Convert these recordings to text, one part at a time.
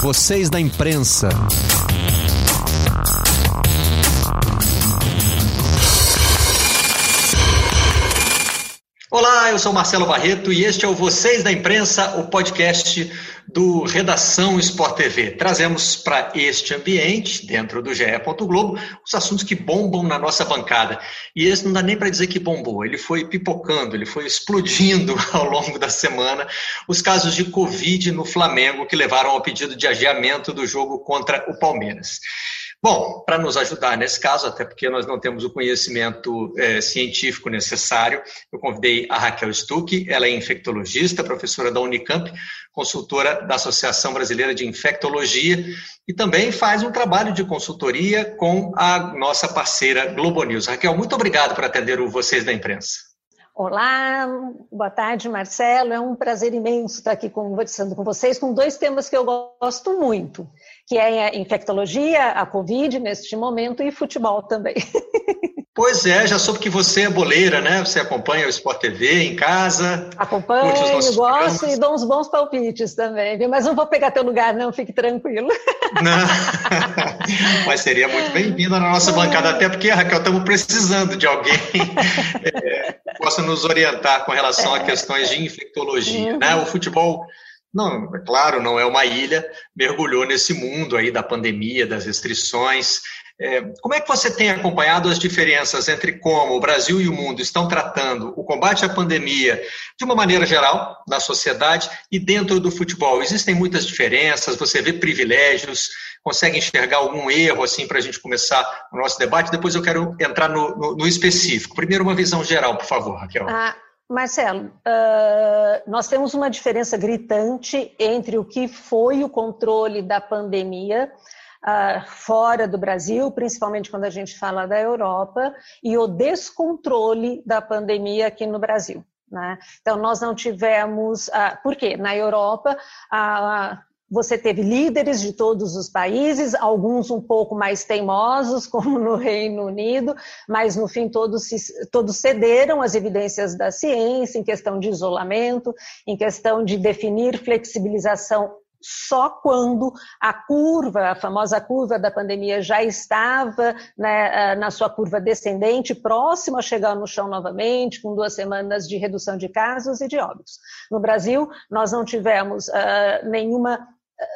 Vocês da imprensa. Olá, eu sou Marcelo Barreto e este é o Vocês da Imprensa, o podcast do Redação Sport TV. Trazemos para este ambiente, dentro do GE. Globo, os assuntos que bombam na nossa bancada. E esse não dá nem para dizer que bombou, ele foi pipocando, ele foi explodindo ao longo da semana. Os casos de Covid no Flamengo que levaram ao pedido de adiamento do jogo contra o Palmeiras. Bom, para nos ajudar nesse caso, até porque nós não temos o conhecimento é, científico necessário, eu convidei a Raquel Stuck, ela é infectologista, professora da Unicamp, consultora da Associação Brasileira de Infectologia e também faz um trabalho de consultoria com a nossa parceira Globo News. Raquel, muito obrigado por atender o Vocês da Imprensa. Olá, boa tarde, Marcelo. É um prazer imenso estar aqui conversando com vocês com dois temas que eu gosto muito, que é a infectologia, a Covid neste momento e futebol também. Pois é, já soube que você é boleira, né? Você acompanha o Sport TV em casa. Acompanho, gosto programas. e dou uns bons palpites também, viu? Mas não vou pegar teu lugar, não, fique tranquilo. Não. Mas seria muito bem-vinda na nossa bancada, até porque, Raquel, estamos precisando de alguém é, que possa nos orientar com relação a questões de infectologia, né? O futebol não, é claro, não é uma ilha, mergulhou nesse mundo aí da pandemia, das restrições. É, como é que você tem acompanhado as diferenças entre como o Brasil e o mundo estão tratando o combate à pandemia de uma maneira geral na sociedade e dentro do futebol? Existem muitas diferenças, você vê privilégios, consegue enxergar algum erro assim para a gente começar o nosso debate? Depois eu quero entrar no, no, no específico. Primeiro, uma visão geral, por favor, Raquel. Ah. Marcelo, uh, nós temos uma diferença gritante entre o que foi o controle da pandemia uh, fora do Brasil, principalmente quando a gente fala da Europa, e o descontrole da pandemia aqui no Brasil. Né? Então, nós não tivemos. Uh, por quê? Na Europa, uh, você teve líderes de todos os países, alguns um pouco mais teimosos, como no Reino Unido, mas no fim todos, todos cederam às evidências da ciência em questão de isolamento, em questão de definir flexibilização só quando a curva, a famosa curva da pandemia, já estava né, na sua curva descendente, próxima a chegar no chão novamente, com duas semanas de redução de casos e de óbitos. No Brasil, nós não tivemos uh, nenhuma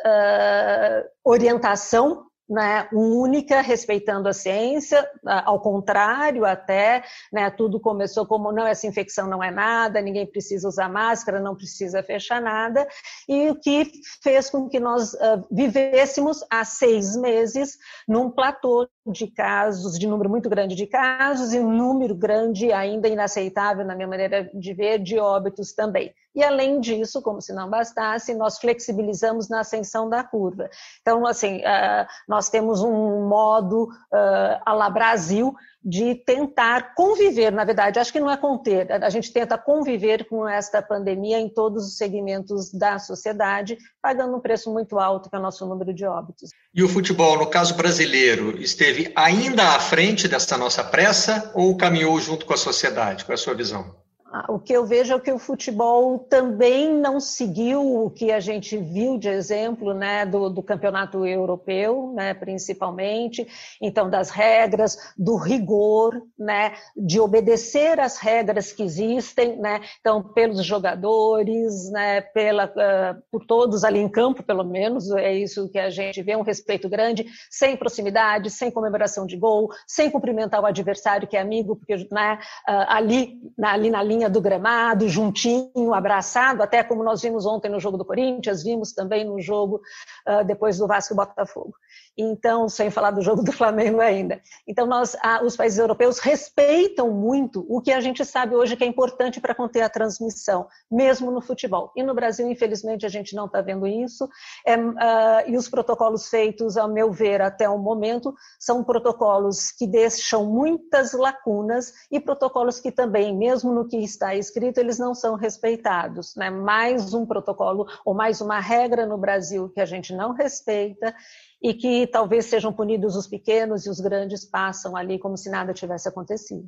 uh, orientação né, única, respeitando a ciência, ao contrário até, né, tudo começou como não, essa infecção não é nada, ninguém precisa usar máscara, não precisa fechar nada, e o que fez com que nós uh, vivêssemos há seis meses num platô de casos, de número muito grande de casos, e um número grande, ainda inaceitável na minha maneira de ver, de óbitos também. E além disso, como se não bastasse, nós flexibilizamos na ascensão da curva. Então, assim, uh, nós temos um modo uh, à la Brasil de tentar conviver, na verdade, acho que não é conter, a gente tenta conviver com esta pandemia em todos os segmentos da sociedade, pagando um preço muito alto, que é o nosso número de óbitos. E o futebol, no caso brasileiro, esteve ainda à frente dessa nossa pressa ou caminhou junto com a sociedade? Qual é a sua visão? O que eu vejo é que o futebol também não seguiu o que a gente viu de exemplo né, do, do campeonato europeu, né, principalmente, então das regras, do rigor, né, de obedecer às regras que existem, né, então pelos jogadores, né, pela, uh, por todos ali em campo, pelo menos, é isso que a gente vê, um respeito grande, sem proximidade, sem comemoração de gol, sem cumprimentar o adversário que é amigo, porque né, uh, ali, na, ali na linha do gramado, juntinho, abraçado, até como nós vimos ontem no jogo do Corinthians, vimos também no jogo uh, depois do Vasco e Botafogo. Então, sem falar do jogo do Flamengo ainda. Então, nós, os países europeus respeitam muito o que a gente sabe hoje que é importante para conter a transmissão, mesmo no futebol. E no Brasil, infelizmente, a gente não está vendo isso. É, uh, e os protocolos feitos, ao meu ver, até o momento, são protocolos que deixam muitas lacunas e protocolos que também, mesmo no que está escrito, eles não são respeitados. Né? Mais um protocolo ou mais uma regra no Brasil que a gente não respeita e que talvez sejam punidos os pequenos e os grandes passam ali como se nada tivesse acontecido.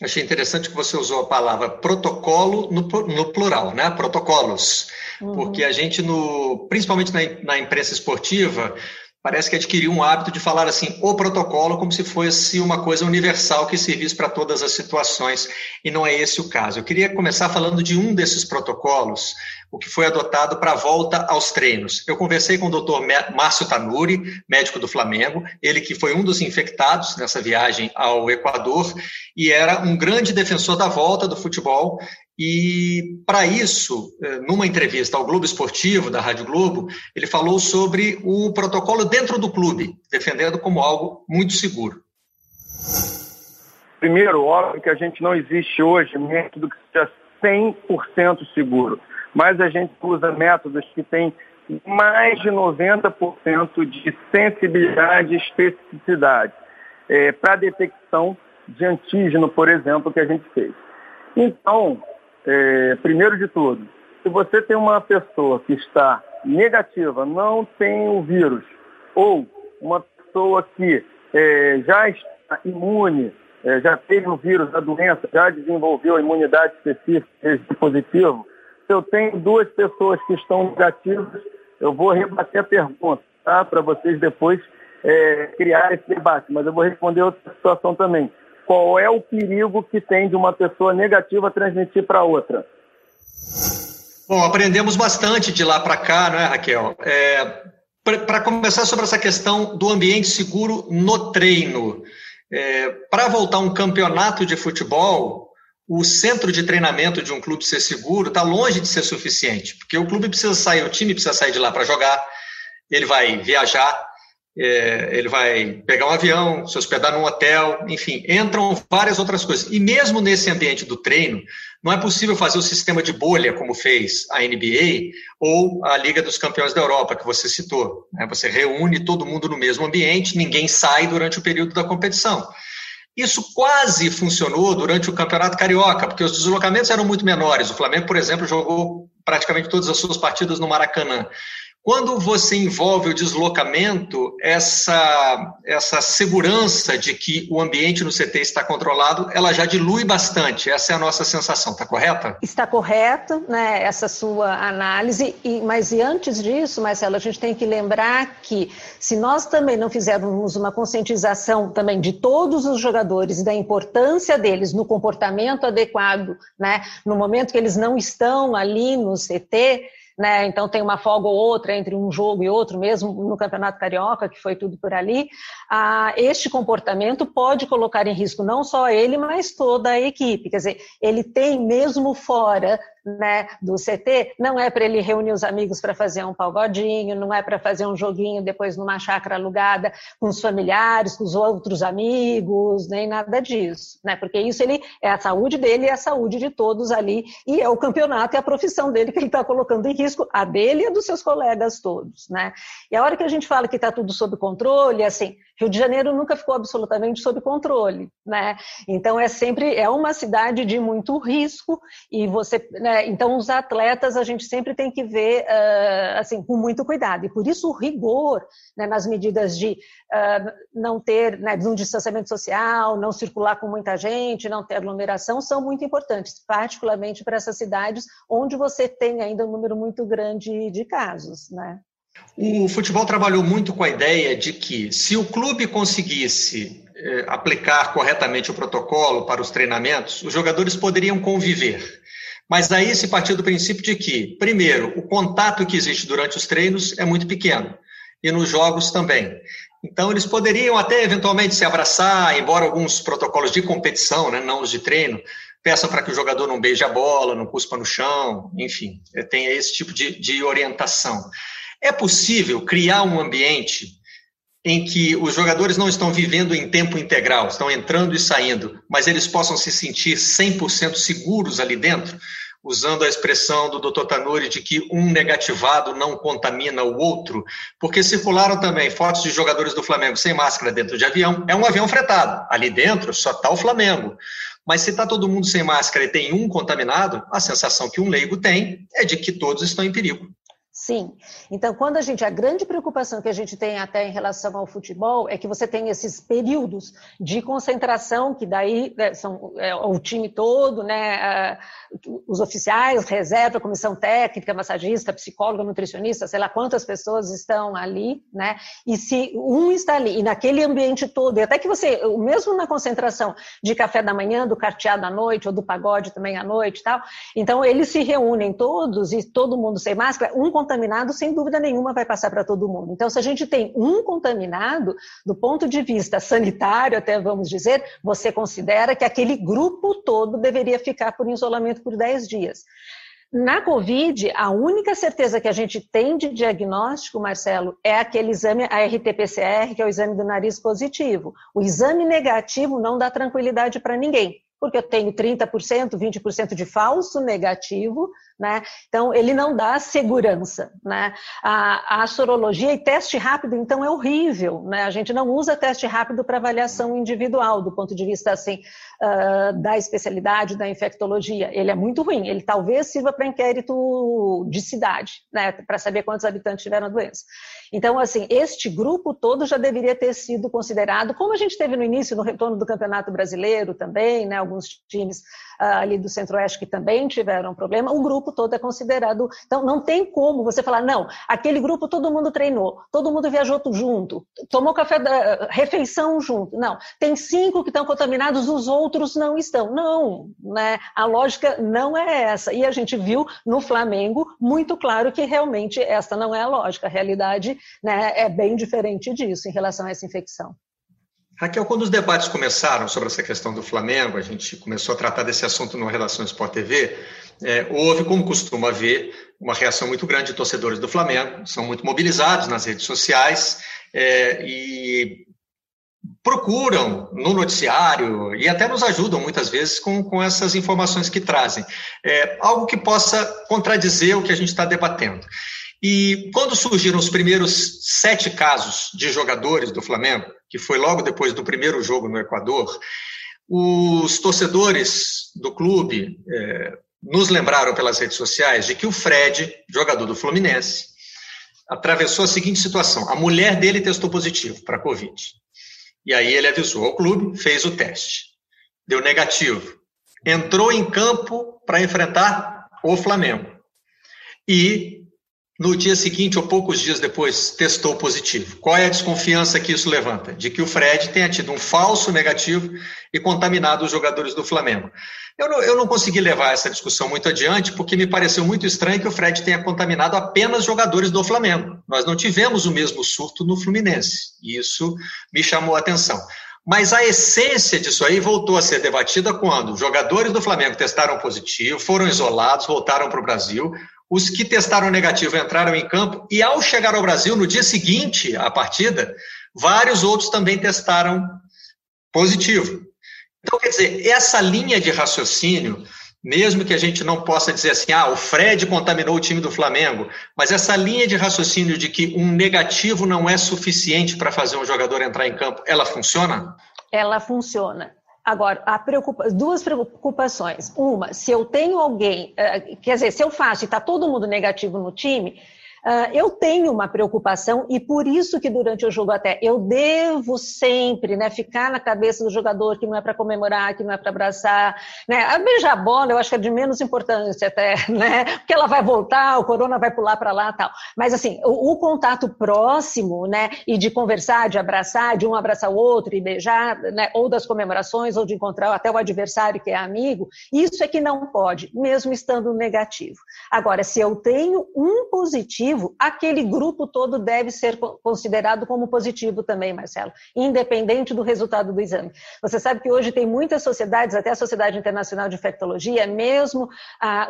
Achei interessante que você usou a palavra protocolo no, no plural, né? Protocolos. uhum. porque a gente, no, principalmente na, na imprensa esportiva, parece que adquiriu um hábito de falar assim, o protocolo, como se fosse uma coisa universal que servisse para todas as situações, e não é esse o caso. Eu queria começar falando de um desses protocolos, o que foi adotado para a volta aos treinos. Eu conversei com o doutor Márcio Tanuri, médico do Flamengo, ele que foi um dos infectados nessa viagem ao Equador, e era um grande defensor da volta do futebol, e, para isso, eh, numa entrevista ao Globo Esportivo, da Rádio Globo, ele falou sobre o protocolo dentro do clube, defendendo como algo muito seguro. Primeiro, óbvio que a gente não existe hoje método que seja 100% seguro, mas a gente usa métodos que têm mais de 90% de sensibilidade e especificidade é, para detecção de antígeno, por exemplo, que a gente fez. Então, é, primeiro de tudo, se você tem uma pessoa que está negativa, não tem o vírus, ou uma pessoa que é, já está imune, é, já teve o vírus da doença, já desenvolveu a imunidade específica positivo, se eu tenho duas pessoas que estão negativas, eu vou rebater a pergunta, tá? Para vocês depois é, criar esse debate, mas eu vou responder outra situação também qual é o perigo que tem de uma pessoa negativa transmitir para outra? Bom, aprendemos bastante de lá para cá, não é, Raquel? É, para começar sobre essa questão do ambiente seguro no treino. É, para voltar um campeonato de futebol, o centro de treinamento de um clube ser seguro está longe de ser suficiente, porque o clube precisa sair, o time precisa sair de lá para jogar, ele vai viajar, é, ele vai pegar um avião, se hospedar num hotel, enfim, entram várias outras coisas. E mesmo nesse ambiente do treino, não é possível fazer o sistema de bolha como fez a NBA ou a Liga dos Campeões da Europa, que você citou. Né? Você reúne todo mundo no mesmo ambiente, ninguém sai durante o período da competição. Isso quase funcionou durante o Campeonato Carioca, porque os deslocamentos eram muito menores. O Flamengo, por exemplo, jogou praticamente todas as suas partidas no Maracanã. Quando você envolve o deslocamento, essa, essa segurança de que o ambiente no CT está controlado, ela já dilui bastante. Essa é a nossa sensação, está correta? Está correta, né, essa sua análise. E, mas e antes disso, Marcelo, a gente tem que lembrar que se nós também não fizermos uma conscientização também de todos os jogadores da importância deles no comportamento adequado, né, no momento que eles não estão ali no CT, né? Então tem uma folga ou outra entre um jogo e outro, mesmo no Campeonato Carioca, que foi tudo por ali. Ah, este comportamento pode colocar em risco não só ele, mas toda a equipe. Quer dizer, ele tem mesmo fora né, do CT, não é para ele reunir os amigos para fazer um pagodinho, não é para fazer um joguinho depois numa chácara alugada com os familiares, com os outros amigos, nem nada disso, né? Porque isso ele é a saúde dele e a saúde de todos ali e é o campeonato e a profissão dele que ele está colocando em risco, a dele e a dos seus colegas todos, né? E a hora que a gente fala que está tudo sob controle, assim, Rio de Janeiro nunca ficou absolutamente sob controle, né? Então é sempre é uma cidade de muito risco e você, né, então os atletas a gente sempre tem que ver uh, assim com muito cuidado e por isso o rigor né, nas medidas de uh, não ter né, um distanciamento social, não circular com muita gente, não ter aglomeração são muito importantes, particularmente para essas cidades onde você tem ainda um número muito grande de casos, né? O futebol trabalhou muito com a ideia de que, se o clube conseguisse eh, aplicar corretamente o protocolo para os treinamentos, os jogadores poderiam conviver. Mas aí se partiu do princípio de que, primeiro, o contato que existe durante os treinos é muito pequeno, e nos jogos também. Então, eles poderiam até eventualmente se abraçar, embora alguns protocolos de competição, né, não os de treino, peçam para que o jogador não beije a bola, não cuspa no chão, enfim, tenha esse tipo de, de orientação. É possível criar um ambiente em que os jogadores não estão vivendo em tempo integral, estão entrando e saindo, mas eles possam se sentir 100% seguros ali dentro, usando a expressão do Dr. Tanuri de que um negativado não contamina o outro, porque circularam também fotos de jogadores do Flamengo sem máscara dentro de avião. É um avião fretado, ali dentro só está o Flamengo. Mas se está todo mundo sem máscara e tem um contaminado, a sensação que um leigo tem é de que todos estão em perigo. Sim. Então, quando a gente. A grande preocupação que a gente tem até em relação ao futebol é que você tem esses períodos de concentração, que daí né, são é, o time todo, né? os oficiais, reserva, comissão técnica, massagista, psicólogo, nutricionista, sei lá quantas pessoas estão ali, né? E se um está ali, e naquele ambiente todo, e até que você, mesmo na concentração de café da manhã, do carteado à noite, ou do pagode também à noite e tal, então eles se reúnem todos e todo mundo sem máscara, um contaminado, sem dúvida nenhuma, vai passar para todo mundo. Então, se a gente tem um contaminado, do ponto de vista sanitário, até vamos dizer, você considera que aquele grupo todo deveria ficar por isolamento por 10 dias. Na Covid, a única certeza que a gente tem de diagnóstico, Marcelo, é aquele exame, a RT-PCR, que é o exame do nariz positivo. O exame negativo não dá tranquilidade para ninguém porque eu tenho 30%, 20% de falso negativo, né? Então, ele não dá segurança, né? A, a, sorologia e teste rápido, então, é horrível, né? A gente não usa teste rápido para avaliação individual, do ponto de vista, assim, uh, da especialidade da infectologia. Ele é muito ruim, ele talvez sirva para inquérito de cidade, né? Para saber quantos habitantes tiveram a doença. Então, assim, este grupo todo já deveria ter sido considerado, como a gente teve no início, no retorno do Campeonato Brasileiro também, né? Alguns times ah, ali do Centro-Oeste que também tiveram problema, o grupo todo é considerado. Então, não tem como você falar, não, aquele grupo todo mundo treinou, todo mundo viajou junto, tomou café da refeição junto. Não, tem cinco que estão contaminados, os outros não estão. Não, né? A lógica não é essa. E a gente viu no Flamengo muito claro que realmente essa não é a lógica. A realidade né, é bem diferente disso em relação a essa infecção. Raquel, quando os debates começaram sobre essa questão do Flamengo, a gente começou a tratar desse assunto no Relação Sport TV, é, houve, como costuma haver, uma reação muito grande de torcedores do Flamengo, são muito mobilizados nas redes sociais é, e procuram no noticiário e até nos ajudam muitas vezes com, com essas informações que trazem. É, algo que possa contradizer o que a gente está debatendo. E quando surgiram os primeiros sete casos de jogadores do Flamengo, que foi logo depois do primeiro jogo no Equador, os torcedores do clube é, nos lembraram pelas redes sociais de que o Fred, jogador do Fluminense, atravessou a seguinte situação: a mulher dele testou positivo para Covid. E aí ele avisou ao clube, fez o teste, deu negativo, entrou em campo para enfrentar o Flamengo. E no dia seguinte ou poucos dias depois testou positivo. Qual é a desconfiança que isso levanta? De que o Fred tenha tido um falso negativo e contaminado os jogadores do Flamengo. Eu não, eu não consegui levar essa discussão muito adiante, porque me pareceu muito estranho que o Fred tenha contaminado apenas jogadores do Flamengo. Nós não tivemos o mesmo surto no Fluminense, e isso me chamou a atenção. Mas a essência disso aí voltou a ser debatida quando jogadores do Flamengo testaram positivo, foram isolados, voltaram para o Brasil, os que testaram negativo entraram em campo e, ao chegar ao Brasil, no dia seguinte à partida, vários outros também testaram positivo. Então, quer dizer, essa linha de raciocínio, mesmo que a gente não possa dizer assim, ah, o Fred contaminou o time do Flamengo, mas essa linha de raciocínio de que um negativo não é suficiente para fazer um jogador entrar em campo, ela funciona? Ela funciona. Agora, preocupa... duas preocupações. Uma, se eu tenho alguém, eh, quer dizer, se eu faço e está todo mundo negativo no time, Uh, eu tenho uma preocupação e por isso que durante o jogo até eu devo sempre né, ficar na cabeça do jogador que não é para comemorar, que não é para abraçar. Né? A beijar a bola eu acho que é de menos importância até, né? porque ela vai voltar, o corona vai pular para lá tal. Mas assim, o, o, contato próximo né, e de conversar, de abraçar, de um abraçar o outro e beijar, né, ou das comemorações, ou de encontrar até o adversário que é amigo, isso é que não pode, mesmo estando negativo. Agora, se eu tenho um positivo, positivo, aquele grupo todo deve ser considerado como positivo também, Marcelo, independente do resultado do exame. Você sabe que hoje tem muitas sociedades, até a Sociedade Internacional de Infectologia, mesmo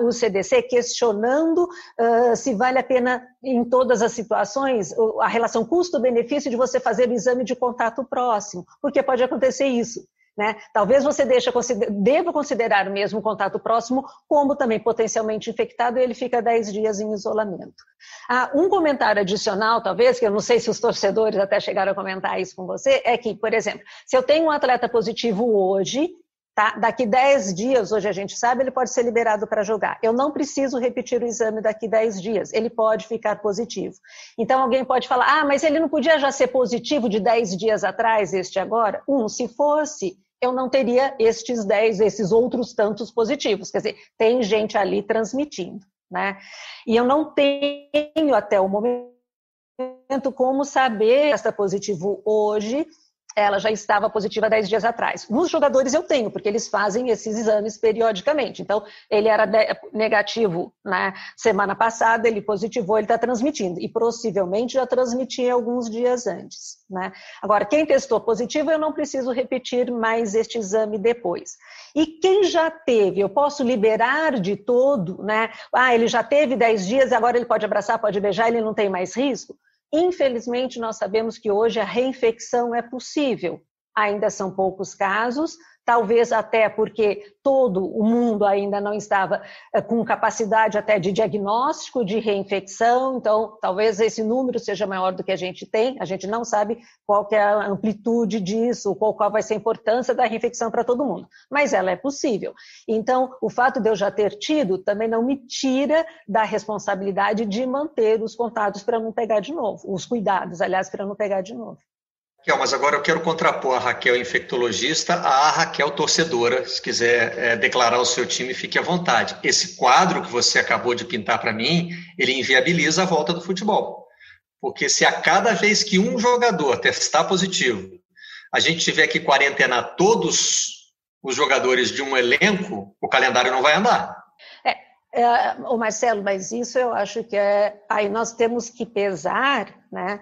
o CDC, questionando uh, se vale a pena, em todas as situações, a relação custo-benefício de você fazer o exame de contato próximo, porque pode acontecer isso. Né? Talvez você deixa, deva considerar o mesmo contato próximo como também potencialmente infectado e ele fica 10 dias em isolamento. Ah, um comentário adicional, talvez, que eu não sei se os torcedores até chegaram a comentar isso com você, é que, por exemplo, se eu tenho um atleta positivo hoje, Tá? Daqui 10 dias, hoje a gente sabe, ele pode ser liberado para jogar. Eu não preciso repetir o exame daqui 10 dias, ele pode ficar positivo. Então alguém pode falar, ah, mas ele não podia já ser positivo de 10 dias atrás, este agora? Um, se fosse, eu não teria estes 10, esses outros tantos positivos. Quer dizer, tem gente ali transmitindo. Né? E eu não tenho até o momento como saber se está positivo hoje ela já estava positiva 10 dias atrás. Nos jogadores eu tenho, porque eles fazem esses exames periodicamente. Então, ele era negativo na semana passada, ele positivou, ele está transmitindo. E possivelmente já transmitia alguns dias antes. Né? Agora, quem testou positivo, eu não preciso repetir mais este exame depois. E quem já teve, eu posso liberar de todo, né? Ah, ele já teve 10 dias, agora ele pode abraçar, pode beijar, ele não tem mais risco? Infelizmente, nós sabemos que hoje a reinfecção é possível. Ainda são poucos casos, talvez até porque todo o mundo ainda não estava eh, com capacidade até de diagnóstico de reinfecção, então talvez esse número seja maior do que a gente tem, a gente não sabe qual é a amplitude disso, qual, qual vai ser a importância da reinfecção para todo mundo, mas ela é possível. Então, o fato de eu já ter tido também não me tira da responsabilidade de manter os contatos para não pegar de novo, os cuidados, aliás, para não pegar de novo. Raquel, mas agora eu quero contrapor a Raquel infectologista à Raquel torcedora. Se quiser é, declarar o seu time, fique à vontade. Esse quadro que você acabou de pintar para mim, ele inviabiliza a volta do futebol. Porque se a cada vez que um jogador testar positivo, a gente tiver que quarentenar todos os jogadores de um elenco, o calendário não vai andar. É, é, o Marcelo, mas isso eu acho que é. Aí nós temos que pesar, né?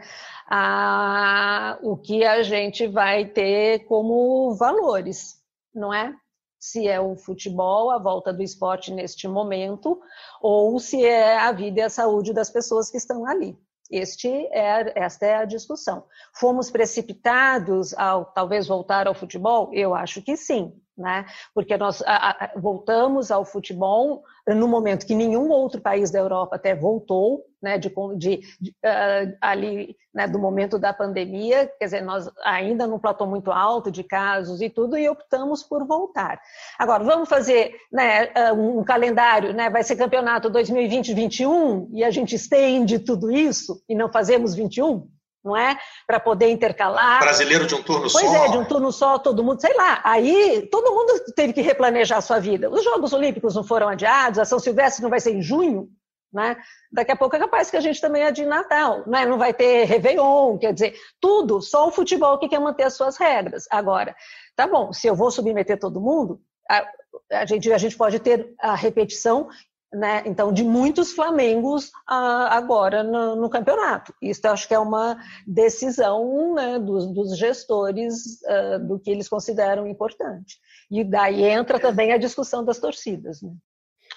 a, o que a gente vai ter como valores, não é? Se é o futebol, a volta do esporte neste momento, ou se é a vida e a saúde das pessoas que estão ali. Este é, esta é a discussão. Fomos precipitados ao talvez voltar ao futebol? Eu acho que sim, né? Porque nós a, a, voltamos ao futebol no momento que nenhum outro país da Europa até voltou, né? De, de, de uh, ali, né? Do momento da pandemia, quer dizer, nós ainda num platô muito alto de casos e tudo, e optamos por voltar. Agora, vamos fazer né, ah, um calendário, né? Vai ser campeonato 2020-21 e a gente estende tudo isso e não fazemos 21? Não é? Para poder intercalar. Brasileiro de um turno pois só. Pois é, de um turno só, todo mundo, sei lá. Aí todo mundo teve que replanejar a sua vida. Os Jogos Olímpicos não foram adiados, a São Silvestre não vai ser em junho, né? Daqui a pouco é capaz que a gente também é de Natal, né? não vai ter Réveillon, quer dizer, tudo, só o futebol que quer manter as suas regras. Agora, tá bom, se eu vou submeter todo mundo, a, a, gente, a gente pode ter a repetição né, então, de muitos Flamengos ah, agora no, no, campeonato. Isso eu acho que é uma decisão né, dos, dos, gestores ah, do que eles consideram importante. E daí entra também a discussão das torcidas. Né?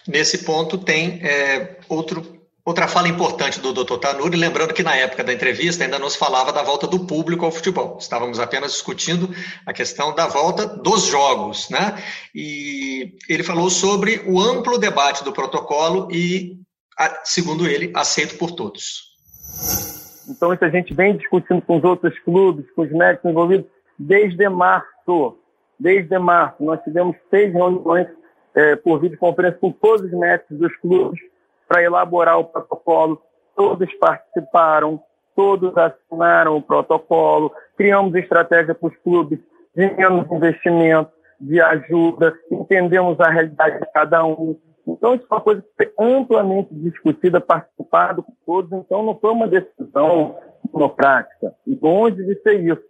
Nesse ponto tem é, outro Outra fala importante do Dr. Tanuri, lembrando que na época da entrevista ainda nos falava da volta do público ao futebol. Estávamos apenas discutindo a questão da volta dos jogos, né? E ele falou sobre o amplo debate do protocolo e, segundo ele, aceito por todos. Então, isso a gente vem discutindo com os outros clubes, com os médicos envolvidos, desde março. Desde março. Nós tivemos seis reuniões é, por videoconferência com todos os médicos dos clubes para elaborar o protocolo. Todos participaram, todos assinaram o protocolo, criamos estratégia para os clubes, ganhamos investimento, de ajuda, entendemos a realidade de cada um. Então, isso é uma coisa que foi amplamente discutida, participada por todos, então não foi uma decisão monocrática. Longe de ser isso.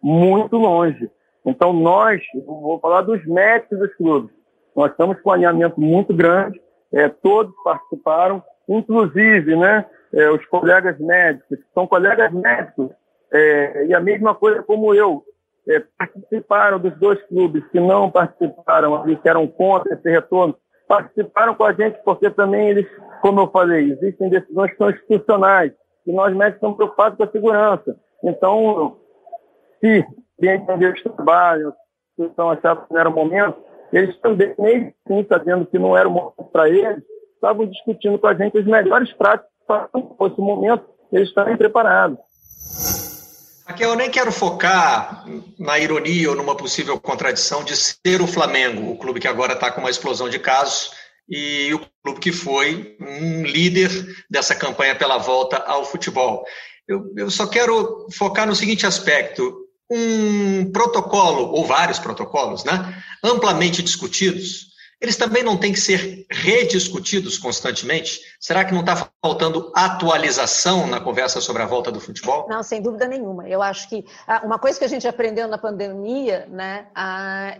Muito longe. Então, nós, vou falar dos médicos dos clubes, nós estamos com um alinhamento muito grande, é, todos participaram, inclusive né, é, os colegas médicos, são colegas médicos, é, e a mesma coisa como eu, é, participaram dos dois clubes. Que não participaram, que eram contra esse retorno, participaram com a gente porque também eles, como eu falei, existem decisões que são institucionais, e nós médicos estamos preocupados com a segurança. Então, se entender os trabalhos, se estão achando que não era o momento, eles também, mesmo assim, sabendo que não era o momento para eles, estavam discutindo com a gente as melhores práticas para, se fosse o momento, eles estarem preparados. Aqui eu nem quero focar na ironia ou numa possível contradição de ser o Flamengo, o clube que agora está com uma explosão de casos, e o clube que foi um líder dessa campanha pela volta ao futebol. Eu, eu só quero focar no seguinte aspecto: um protocolo, ou vários protocolos, né, amplamente discutidos, eles também não têm que ser rediscutidos constantemente? Será que não está faltando atualização na conversa sobre a volta do futebol? Não, sem dúvida nenhuma. Eu acho que ah, uma coisa que a gente aprendeu na pandemia né,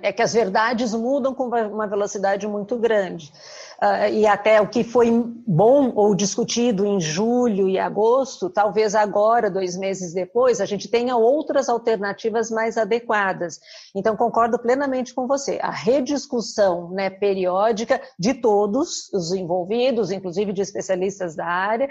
é que as verdades mudam com uma velocidade muito grande uh, e até o que foi bom ou discutido em julho e agosto, talvez agora, dois meses depois, a gente tenha outras alternativas mais adequadas. Então, concordo plenamente com você. A rediscussão né, periódica de todos os envolvidos, inclusive de especialistas da área,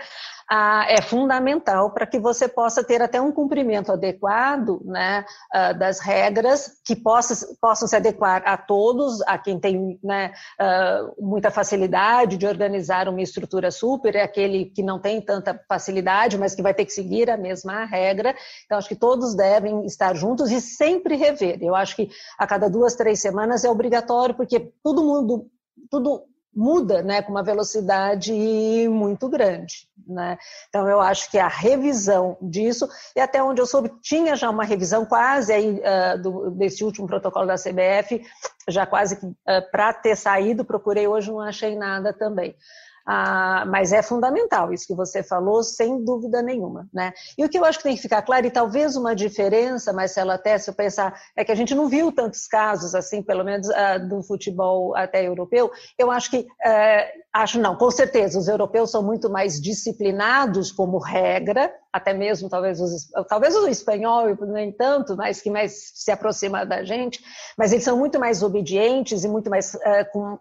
ah, é fundamental para que você possa ter até um cumprimento adequado né, ah, das regras que possa, possam se adequar a todos, a quem tem né, ah, muita facilidade de organizar uma estrutura super, é aquele que não tem tanta facilidade, mas que vai ter que seguir a mesma regra. Então, acho que todos devem estar juntos e sempre rever. Eu acho que a cada duas, três semanas é obrigatório, porque todo mundo, tudo muda né, com uma velocidade muito grande. Né? Então, eu acho que a revisão disso, e até onde eu soube, tinha já uma revisão quase aí, uh, do, desse último protocolo da CBF, já quase uh, para ter saído, procurei hoje, não achei nada também. Ah, mas é fundamental isso que você falou, sem dúvida nenhuma. Né? E o que eu acho que tem que ficar claro, e talvez uma diferença, Marcelo, até se eu pensar, é que a gente não viu tantos casos, assim, pelo menos ah, do futebol até europeu. Eu acho que, eh, acho não, com certeza, os europeus são muito mais disciplinados como regra, até mesmo talvez, os, talvez o espanhol, nem tanto, mas que mais se aproxima da gente, mas eles são muito mais obedientes e muito mais uh, com, uh,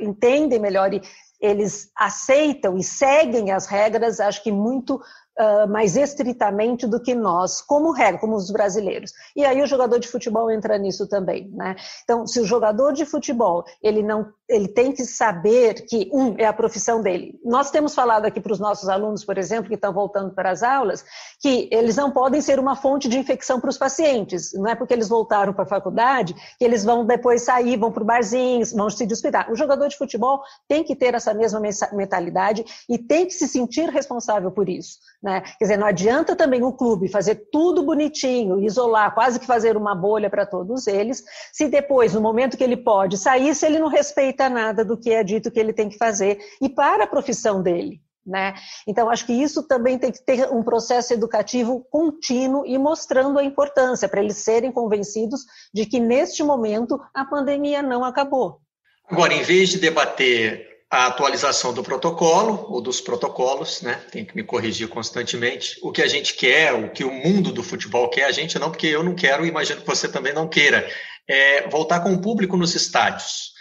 entendem melhor e eles aceitam e seguem as regras, acho que muito uh, mais estritamente do que nós, como regra, como os brasileiros. E aí o jogador de futebol entra nisso também, né? Então, se o jogador de futebol ele não, ele tem que saber que um é a profissão dele. Nós temos falado aqui para os nossos alunos, por exemplo, que estão voltando para as aulas, que eles não podem ser uma fonte de infecção para os pacientes. Não é porque eles voltaram para a faculdade que eles vão depois sair, vão para o barzinho, vão se descuidar. O jogador de futebol tem que ter essa mesma mentalidade e tem que se sentir responsável por isso. Né? Quer dizer, não adianta também o clube fazer tudo bonitinho, isolar, quase que fazer uma bolha para todos eles, se depois, no momento que ele pode sair, se ele não respeita nada do que é dito que ele tem que fazer e para a profissão dele. Né? Então, acho que isso também tem que ter um processo educativo contínuo e mostrando a importância para eles serem convencidos de que neste momento a pandemia não acabou. Agora, em vez de debater a atualização do protocolo ou dos protocolos, né? Tem que me corrigir constantemente. O que a gente quer, o que o mundo do futebol quer, a gente não, porque eu não quero, imagino que você também não queira, é voltar com o público nos estádios.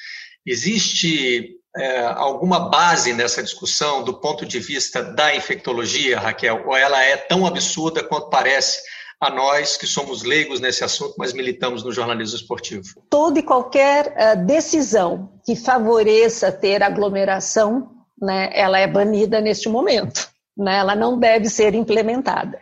Existe é, alguma base nessa discussão do ponto de vista da infectologia, Raquel, ou ela é tão absurda quanto parece? a nós que somos leigos nesse assunto, mas militamos no jornalismo esportivo? Toda e qualquer uh, decisão que favoreça ter aglomeração, né, ela é banida neste momento. Né, ela não deve ser implementada.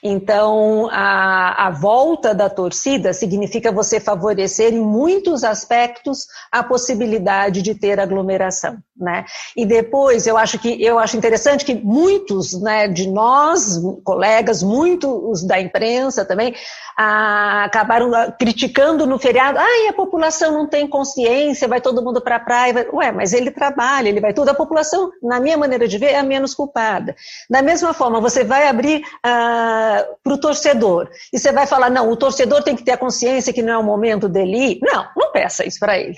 Então, a, a, volta da torcida significa você favorecer em muitos aspectos a possibilidade de ter aglomeração. Né? E depois eu acho que eu acho interessante que muitos né, de nós, colegas, muitos da imprensa também, acabaram ah, criticando no feriado, ah, a população não tem consciência, vai todo mundo para a praia. Ué, mas ele trabalha, ele vai tudo. A população, na minha maneira de ver, é a menos culpada. Da mesma forma, você vai abrir ah, para o torcedor e você vai falar, não, o torcedor tem que ter a consciência que não é o momento dele ir. Não, não peça isso para ele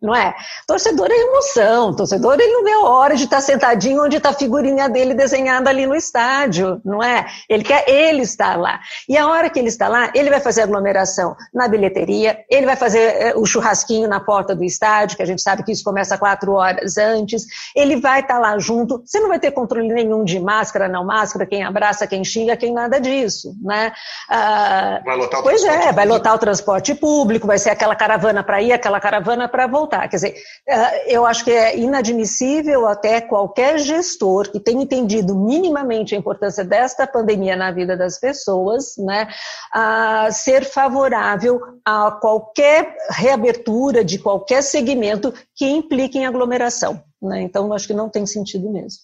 não é? Torcedor é emoção, torcedor ele não vê a hora de estar sentadinho onde está a figurinha dele desenhada ali no estádio, não é? Ele quer ele estar lá. E a hora que ele está lá, ele vai fazer aglomeração na bilheteria, ele vai fazer eh, o churrasquinho na porta do estádio, que a gente sabe que isso começa quatro horas antes, ele vai estar lá junto, você não vai ter controle nenhum de máscara, não máscara, quem abraça, quem xinga, quem nada disso, né? Ah, vai lotar o pois é, vai lotar o transporte público, vai ser aquela caravana para ir, aquela caravana para voltar voltar. Quer dizer, eh, eu acho que é inadmissível até qualquer gestor que tenha entendido minimamente a importância desta pandemia na vida das pessoas, né, a ser favorável a qualquer reabertura de qualquer segmento que implique em aglomeração. Né? Então, acho que não tem sentido mesmo.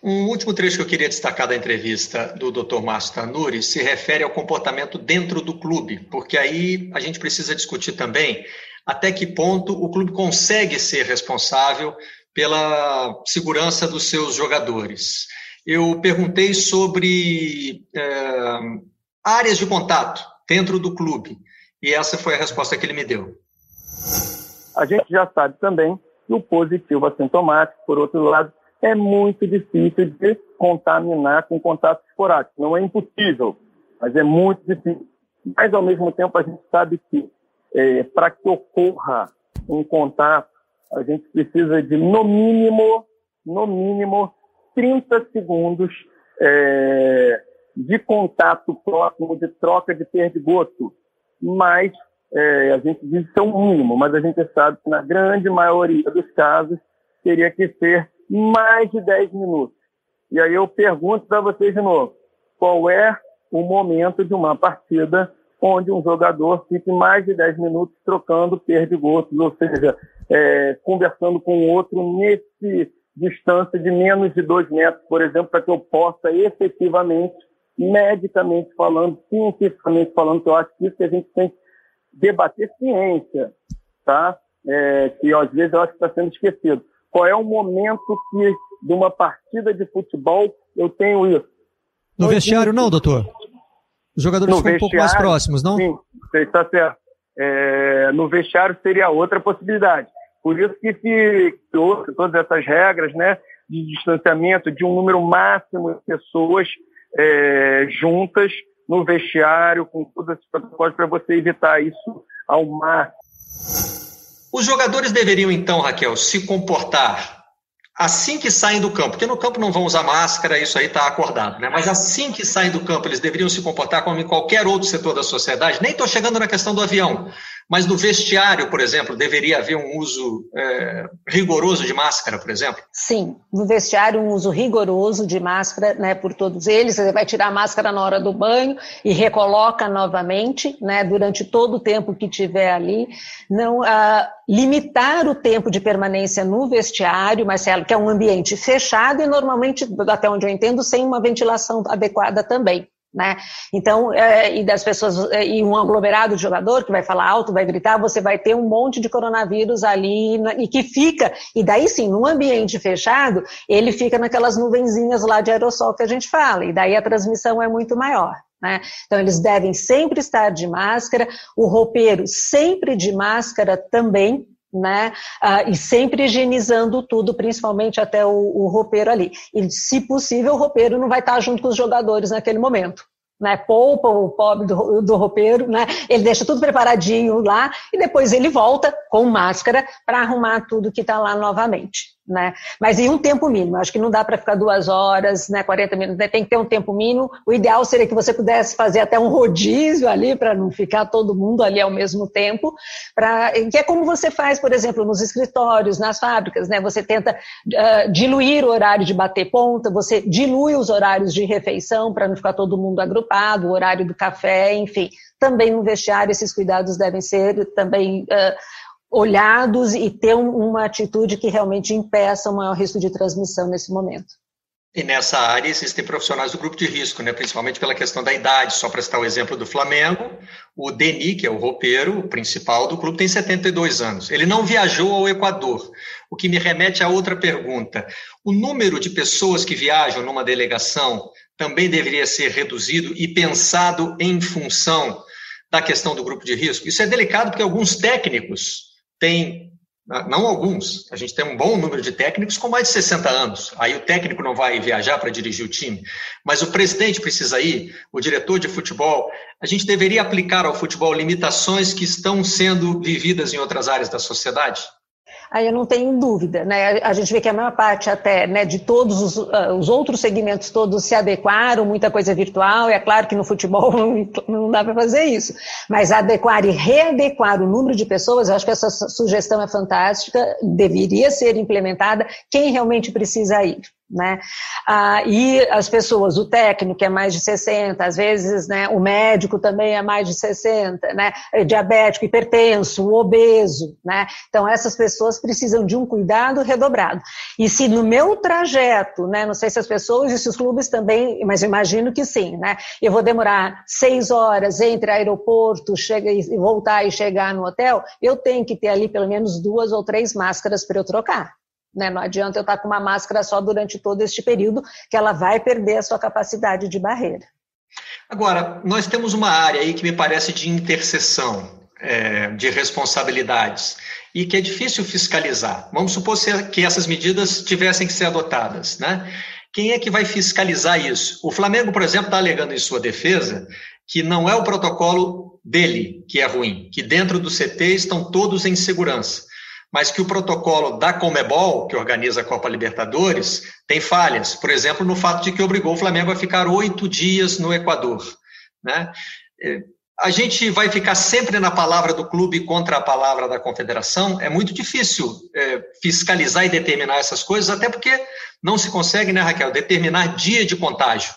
Um último trecho que eu queria destacar da entrevista do Dr. Márcio Tanuri se refere ao comportamento dentro do clube, porque aí a gente precisa discutir também até que ponto o clube consegue ser responsável pela segurança dos seus jogadores. Eu perguntei sobre é, áreas de contato dentro do clube e essa foi a resposta que ele me deu. A gente já sabe também que o positivo assintomático, por outro lado, é muito difícil de contaminar com contato esporádico. Não é impossível, mas é muito difícil. Mas, ao mesmo tempo, a gente sabe que é, para que ocorra um contato, a gente precisa de, no mínimo, no mínimo, 30 segundos é, de contato próximo, de troca de perdigoto. Mas é, a gente diz que é o mínimo, mas a gente sabe que na grande maioria dos casos teria que ser mais de 10 minutos. E aí eu pergunto para vocês de novo, qual é o momento de uma partida onde um jogador fique mais de 10 minutos trocando perdigotos, ou seja, é, conversando com o outro nesse distância de menos de 2 metros, por exemplo, para que eu possa efetivamente, medicamente falando, cientificamente falando, que eu acho que isso que a gente tem que debater ciência, tá? É, que às vezes eu acho que está sendo esquecido qual é o momento que, de uma partida de futebol, eu tenho isso. No vestiário, não, doutor? Os jogadores no ficam um pouco mais próximos, não? Sim, está certo. É, no vestiário seria outra possibilidade. Por isso que se trouxe todas essas regras né, de distanciamento de um número máximo de pessoas é, juntas no vestiário, com todas as protocolos para você evitar isso ao máximo. Os jogadores deveriam, então, Raquel, se comportar assim que saem do campo, porque no campo não vão usar máscara, isso aí está acordado, né? Mas assim que saem do campo, eles deveriam se comportar como em qualquer outro setor da sociedade. Nem estou chegando na questão do avião, mas no vestiário, por exemplo, deveria haver um uso é, rigoroso de máscara, por exemplo? Sim, no vestiário um uso rigoroso de máscara, né, por todos eles. Você vai tirar a máscara na hora do banho e recoloca novamente, né, durante todo o tempo que tiver ali. Não ah, limitar o tempo de permanência no vestiário, Marcelo, que é um ambiente fechado e normalmente, até onde eu entendo, sem uma ventilação adequada também. Né? Então, é, e das pessoas, é, e um aglomerado de jogador que vai falar alto, vai gritar, você vai ter um monte de coronavírus ali e que fica, e daí sim, num ambiente fechado, ele fica naquelas nuvenzinhas lá de aerossol que a gente fala, e daí a transmissão é muito maior. Né? Então, eles devem sempre estar de máscara, o roupeiro sempre de máscara também, né? Ah, e sempre higienizando tudo, principalmente até o, o roupeiro ali. E, se possível, o roupeiro não vai estar junto com os jogadores naquele momento. Né, poupa o pobre do, do roupeiro, né, ele deixa tudo preparadinho lá e depois ele volta com máscara para arrumar tudo que está lá novamente né? Mas em um tempo mínimo, acho que não dá para ficar duas horas, né, 40 minutos, né? tem que ter um tempo mínimo. O ideal seria que você pudesse fazer até um rodízio ali, para não ficar todo mundo ali ao mesmo tempo, pra, que é como você faz, por exemplo, nos escritórios, nas fábricas, né? Você tenta uh, diluir o horário de bater ponta, você dilui os horários de refeição para não ficar todo mundo agrupado, o horário do café, enfim. Também no vestiário esses cuidados devem ser também uh, olhados e ter uma atitude que realmente impeça o maior risco de transmissão nesse momento. E nessa área existem profissionais do grupo de risco, né? principalmente pela questão da idade. Só para citar o exemplo do Flamengo, o Deni, que é o roupeiro principal do clube, tem 72 anos. Ele não viajou ao Equador, o que me remete a outra pergunta. O número de pessoas que viajam numa delegação também deveria ser reduzido e pensado em função da questão do grupo de risco? Isso é delicado porque alguns técnicos tem, não alguns, a gente tem um bom número de técnicos com mais de 60 anos. Aí o técnico não vai viajar para dirigir o time, mas o presidente precisa ir, o diretor de futebol. A gente deveria aplicar ao futebol limitações que estão sendo vividas em outras áreas da sociedade? Aí eu não tenho dúvida, né? A gente vê que a maior parte até, né, de todos os, uh, os outros segmentos todos se adequaram, muita coisa virtual, e é claro que no futebol não, não dá para fazer isso, mas adequar e readequar o número de pessoas, eu acho que essa sugestão é fantástica, deveria ser implementada, quem realmente precisa ir. Né? Ah, e as pessoas, o técnico é mais de 60, às vezes né, o médico também é mais de 60, né? É diabético, hipertenso, obeso. Né? Então, essas pessoas precisam de um cuidado redobrado. E se no meu trajeto, né, não sei se as pessoas e se os clubes também, mas imagino que sim, né, eu vou demorar seis horas entre aeroporto, chega e voltar e chegar no hotel, eu tenho que ter ali pelo menos duas ou três máscaras para eu trocar. Né? Não adianta eu estar com uma máscara só durante todo este período, que ela vai perder a sua capacidade de barreira. Agora, nós temos uma área aí que me parece de interseção é, de responsabilidades e que é difícil fiscalizar. Vamos supor que essas medidas tivessem que ser adotadas, né? Quem é que vai fiscalizar isso? O Flamengo, por exemplo, está alegando em sua defesa que não é o protocolo dele que é ruim, que dentro do CT estão todos em segurança mas que o protocolo da Comebol, que organiza a Copa Libertadores, tem falhas. Por exemplo, no fato de que obrigou o Flamengo a ficar oito dias no Equador. Né? É, a gente vai ficar sempre na palavra do clube contra a palavra da confederação. É muito difícil é, fiscalizar e determinar essas coisas, até porque não se consegue, né, Raquel, determinar dia de contágio.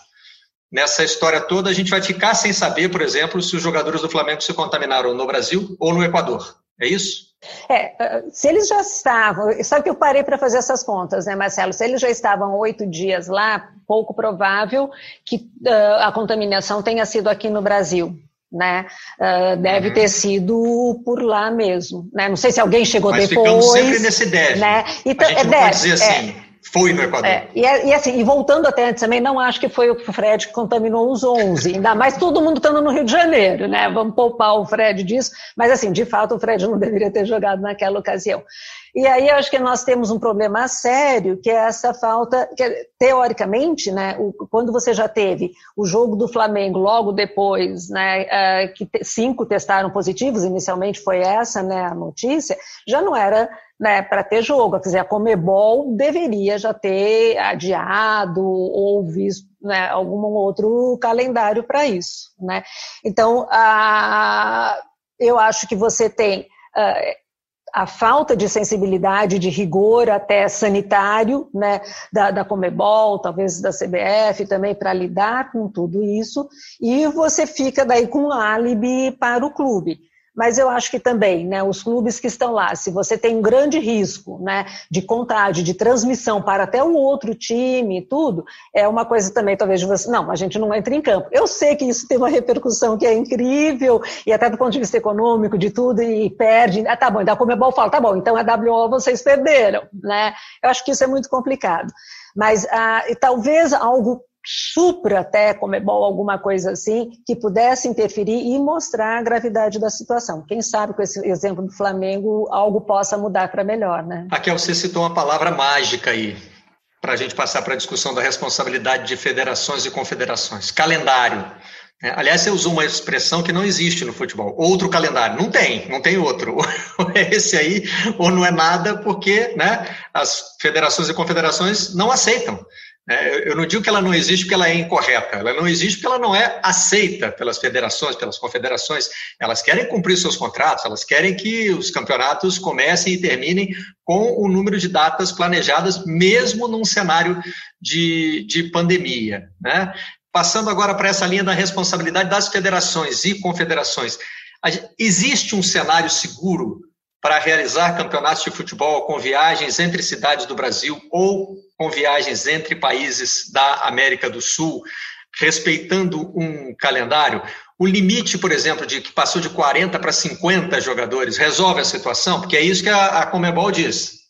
Nessa história toda, a gente vai ficar sem saber, por exemplo, se os jogadores do Flamengo se contaminaram no Brasil ou no Equador. É isso? É, é, se eles já estavam, sabe que eu parei para fazer essas contas, né, Marcelo? Se eles já estavam oito dias lá, pouco provável que uh, a contaminação tenha sido aqui no Brasil. Né? Uh, deve uhum. ter sido por lá mesmo. Né? Não sei se alguém chegou Mas depois. Mas ficamos sempre nesse deve. Né? Então, a gente não deve, pode dizer assim. É, foi no Equador. É, e, e, assim, e voltando até antes também, não acho que foi o Fred que contaminou os 11, ainda mais todo mundo estando no Rio de Janeiro, né? Vamos poupar o Fred disso, mas assim, de fato o Fred não deveria ter jogado naquela ocasião. E aí acho que nós temos um problema sério, que é essa falta, que teoricamente, né, o, quando você já teve o jogo do Flamengo logo depois, né, uh, que cinco testaram positivos, inicialmente foi essa, né, a notícia, já não era né, para ter jogo. Quer dizer, a Comebol deveria já ter adiado ou visto né, algum outro calendário para isso. Né? Então, a, eu acho que você tem a falta de sensibilidade, de rigor até sanitário, né, da, da Comebol, talvez da CBF também, para lidar com tudo isso, e você fica daí com um álibi para o clube. Mas eu acho que também, né, os clubes que estão lá, se você tem um grande risco, né, de contágio, de transmissão para até o outro time e tudo, é uma coisa também, talvez, de você, não, a gente não entra em campo. Eu sei que isso tem uma repercussão que é incrível, e até do ponto de vista econômico, de tudo, e perde, ah, tá bom, então a Comebol fala, tá bom, então a WO vocês perderam, né? Eu acho que isso é muito complicado. Mas ah, talvez algo supra até Comebol, alguma coisa assim, que pudesse interferir e mostrar a gravidade da situação. Quem sabe com esse exemplo do Flamengo algo possa mudar para melhor, né? Raquel, você citou uma palavra mágica aí, para a gente passar para a discussão da responsabilidade de federações e confederações. Calendário. É, aliás, você usou uma expressão que não existe no futebol. Outro calendário. Não tem, não tem outro. Ou é esse aí, ou não é nada, porque né, as federações e confederações não aceitam. É, eu não digo que ela não existe porque ela é incorreta, ela não existe porque ela não é aceita pelas federações, pelas confederações. Elas querem cumprir seus contratos, elas querem que os campeonatos comecem e terminem com o número de datas planejadas, mesmo num cenário de, de pandemia. Né? Passando agora para essa linha da responsabilidade das federações e confederações. Existe um cenário seguro para realizar campeonatos de futebol com viagens entre cidades do Brasil ou com viagens entre países da América do Sul, respeitando um calendário. O limite, por exemplo, de que passou de 40 para 50 jogadores resolve a situação, porque é isso que a, a Comebol diz.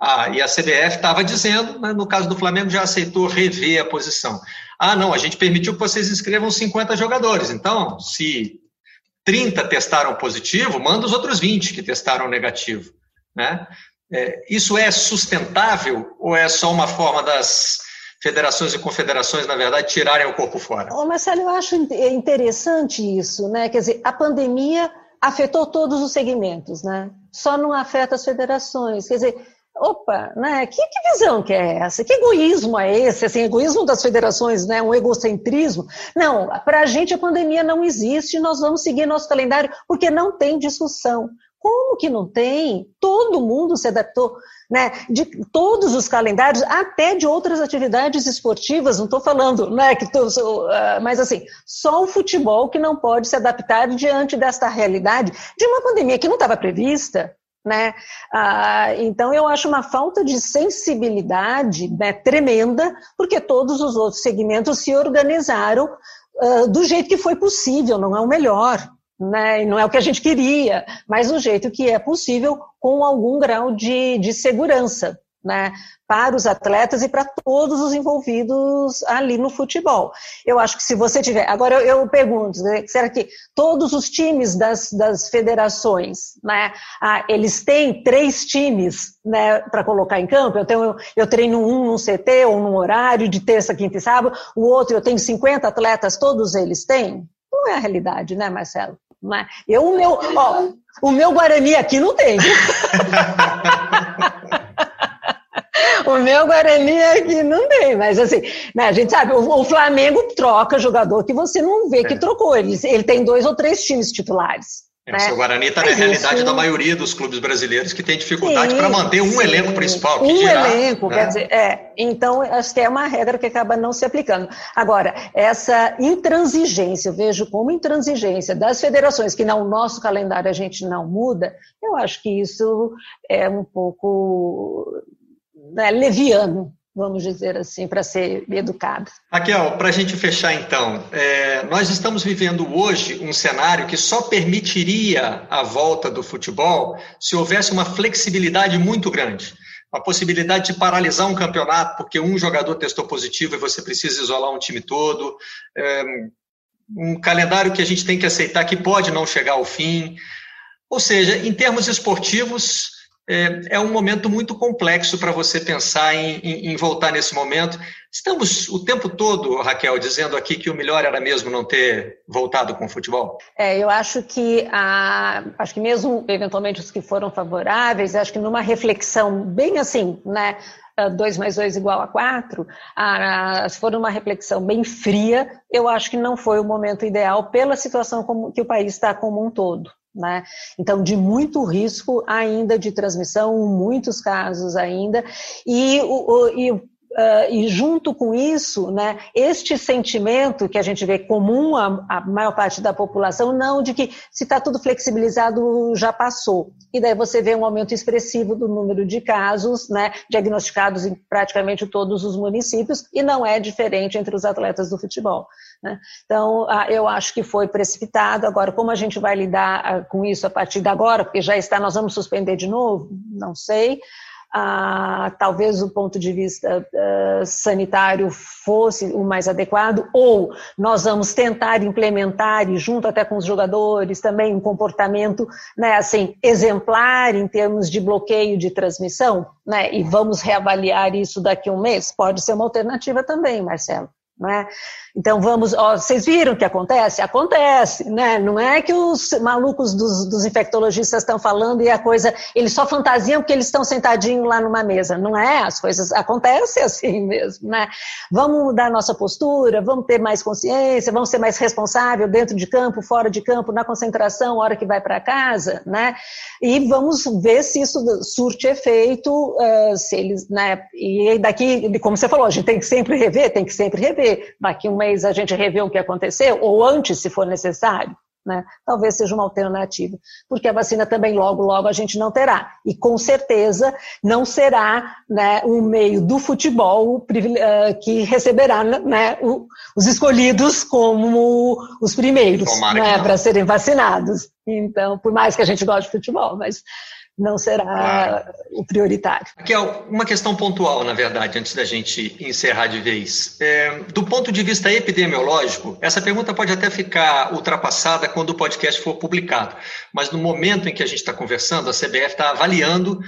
Ah, e a CBF estava dizendo, mas no caso do Flamengo já aceitou rever a posição. Ah, não, a gente permitiu que vocês inscrevam 50 jogadores. Então, se 30 testaram positivo, manda os outros 20 que testaram negativo. Né? É, isso é sustentável ou é só uma forma das federações e confederações, na verdade, tirarem o corpo fora? Ô Marcelo, eu acho interessante isso, né? Quer dizer, a pandemia afetou todos os segmentos, né? só não afeta as federações. Quer dizer, opa, né? Que, que, visão que é essa? Que egoísmo é esse? Assim, egoísmo das federações, né? Um egocentrismo? Não, para a gente a pandemia não existe, nós vamos seguir nosso calendário, porque não tem discussão. Como que não tem? Todo mundo se adaptou, né? De todos os calendários, até de outras atividades esportivas, não estou falando, né? Que tô, uh, mas assim, só o futebol que não pode se adaptar diante desta realidade de uma pandemia que não estava prevista, né? Ah, então, eu acho uma falta de sensibilidade né, tremenda, porque todos os outros segmentos se organizaram ah, do jeito que foi possível, não é o melhor, né? não é o que a gente queria, mas do jeito que é possível, com algum grau de, de segurança né, para os atletas e para todos os envolvidos ali no futebol. Eu acho que se você tiver. Agora eu, eu pergunto: né, será que todos os times das, das federações, né, ah, eles têm três times né, para colocar em campo? Eu, tenho, eu treino um num CT ou num horário de terça, quinta e sábado, o outro eu tenho 50 atletas, todos eles têm? Não é a realidade, né, Marcelo? Não é? Eu, o meu, ó, o meu Guarani aqui não tem. o meu Guarani aqui não tem, mas assim, né, a gente sabe, o, o, Flamengo troca jogador que você não vê que é. trocou. Ele, ele tem dois ou três times titulares. É, né? O Guarani está na realidade isso... da maioria dos clubes brasileiros que tem dificuldade para manter um sim. elenco principal. um elenco, né? quer dizer, é. Então, acho que é uma regra que acaba não se aplicando. Agora, essa intransigência, eu vejo como intransigência das federações, que no nosso calendário a gente não muda, eu acho que isso é um pouco né, leviano, vamos dizer assim, para ser educado. Raquel, para a gente fechar então, é, nós estamos vivendo hoje um cenário que só permitiria a volta do futebol se houvesse uma flexibilidade muito grande. A possibilidade de paralisar um campeonato porque um jogador testou positivo e você precisa isolar um time todo. É, um calendário que a gente tem que aceitar que pode não chegar ao fim. Ou seja, em termos esportivos, é, é um momento muito complexo para você pensar em, em, em, voltar nesse momento. Estamos o tempo todo, Raquel, dizendo aqui que o melhor era mesmo não ter voltado com o futebol? É, eu acho que, a, acho que mesmo eventualmente os que foram favoráveis, acho que numa reflexão bem assim, né? 2 mais 2 igual a 4, se for uma reflexão bem fria, eu acho que não foi o momento ideal pela situação como, que o país está como um todo. Né? Então, de muito risco ainda de transmissão, muitos casos ainda, e, o, e Uh, e junto com isso, né, este sentimento que a gente vê comum à, à maior parte da população, não de que se está tudo flexibilizado já passou. E daí você vê um aumento expressivo do número de casos né, diagnosticados em praticamente todos os municípios, e não é diferente entre os atletas do futebol. Né? Então, eu acho que foi precipitado. Agora, como a gente vai lidar ah, com isso a partir de agora, porque já está, nós vamos suspender de novo? Não sei ah, talvez o ponto de vista uh, sanitário fosse o mais adequado, ou nós vamos tentar implementar, e junto até com os jogadores, também um comportamento né, assim, exemplar em termos de bloqueio de transmissão, né, e vamos reavaliar isso daqui a um mês? Pode ser uma alternativa também, Marcelo. Né? Então vamos, ó, vocês viram o que acontece? Acontece, né? Não é que os malucos dos, dos infectologistas estão falando e a coisa, eles só fantasiam porque eles estão sentadinhos lá numa mesa. Não é, as coisas acontecem assim mesmo, né? Vamos mudar nossa postura, vamos ter mais consciência, vamos ser mais responsável dentro de campo, fora de campo, na concentração, hora que vai para casa, né? E vamos ver se isso surte efeito, uh, se eles, né? E daqui, como você falou, a gente tem que sempre rever, tem que sempre rever. Daqui um mês a gente rever o que aconteceu, ou antes, se for necessário. Né? Talvez seja uma alternativa, porque a vacina também logo, logo a gente não terá. E com certeza não será né, um meio do futebol eh, que receberá né, os escolhidos como os primeiros né, para serem vacinados. Então, por mais que a gente goste de futebol, mas não será o prioritário. Aqui é uma questão pontual, na verdade, antes da gente encerrar de vez. É, do ponto de vista epidemiológico, essa pergunta pode até ficar ultrapassada quando o podcast for publicado, mas no momento em que a gente está conversando, a CBF está avaliando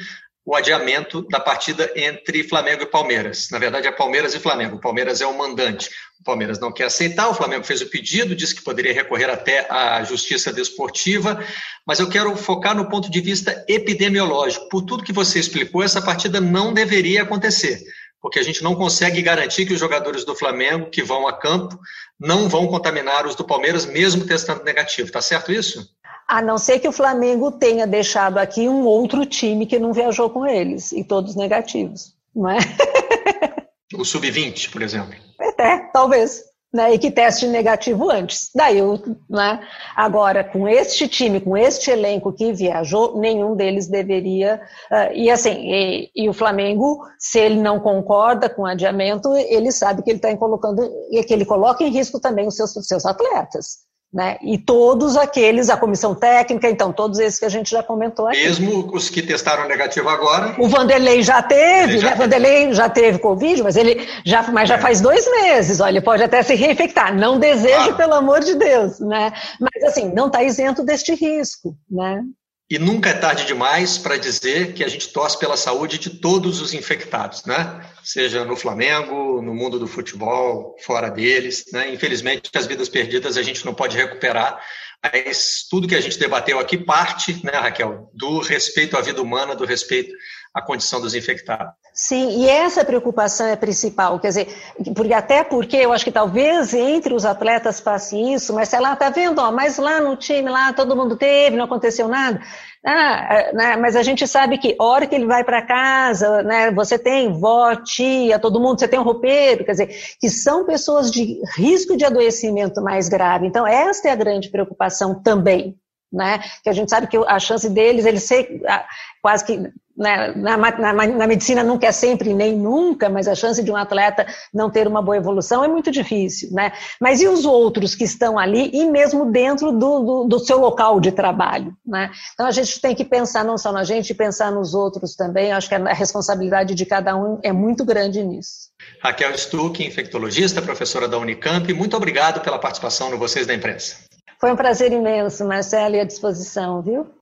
o adiamento da partida entre Flamengo e Palmeiras. Na verdade, é Palmeiras e Flamengo. O Palmeiras é o mandante. O Palmeiras não quer aceitar, o Flamengo fez o pedido, disse que poderia recorrer até à Justiça Desportiva, mas eu quero focar no ponto de vista epidemiológico. Por tudo que você explicou, essa partida não deveria acontecer, porque a gente não consegue garantir que os jogadores do Flamengo que vão a campo não vão contaminar os do Palmeiras, mesmo testando negativo. Está certo isso? A não ser que o Flamengo tenha deixado aqui um outro time que não viajou com eles, e todos negativos, não é? O sub-20, por exemplo. É, talvez. Né, e que teste negativo antes. Daí, né, agora, com este time, com este elenco que viajou, nenhum deles deveria. Uh, e assim, e, e, o Flamengo, se ele não concorda com o adiamento, ele sabe que ele está colocando, e que ele coloca em risco também os seus, os seus atletas. Né? E todos aqueles, a comissão técnica, então, todos esses que a gente já comentou aqui. Mesmo os que testaram negativo agora. O Vanderlei já teve, já né? Teve. Vanderlei já teve Covid, mas ele já, mas já é. faz dois meses, olha, ele pode até se reinfectar. Não desejo, claro. pelo amor de Deus, né? Mas assim, não está isento deste risco, né? E nunca é tarde demais para dizer que a gente torce pela saúde de todos os infectados, né? Seja no Flamengo, no mundo do futebol, fora deles, né? Infelizmente, as vidas perdidas a gente não pode recuperar, mas tudo que a gente debateu aqui parte, né, Raquel, do respeito à vida humana, do respeito à condição dos infectados. Sim, e essa preocupação é principal, quer dizer, porque até porque eu acho que talvez entre os atletas passe isso, mas sei lá, tá vendo, ó, mas lá no time, lá todo mundo teve, não aconteceu nada. Ah, né, mas a gente sabe que hora que ele vai para casa, né, você tem vó, tia, todo mundo, você tem um roupeiro, quer dizer, que são pessoas de risco de adoecimento mais grave. Então, esta é a grande preocupação também, né? Que a gente sabe que a chance deles, eles ser quase que né, na, na, na, medicina nunca é sempre nem nunca, mas a chance de um atleta não ter uma boa evolução é muito difícil, né? Mas e os outros que estão ali e mesmo dentro do, do, do seu local de trabalho, né? Então a gente tem que pensar não só na gente, pensar nos outros também. Eu acho que a responsabilidade de cada um é muito grande nisso. Raquel Stuck, infectologista, professora da Unicamp, muito obrigado pela participação no Vocês da Imprensa. Foi um prazer imenso, Marcelo, e à disposição, viu?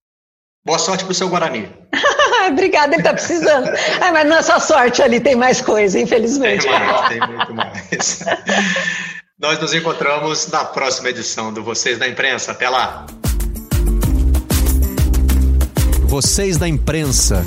Boa sorte para o seu Guarani. Obrigada, ele está precisando. Ah, mas não é só sorte ali, tem mais coisa, infelizmente. Tem mais, tem muito mais. Nós nos encontramos na próxima edição do Vocês da Imprensa. Até lá. Vocês da Imprensa.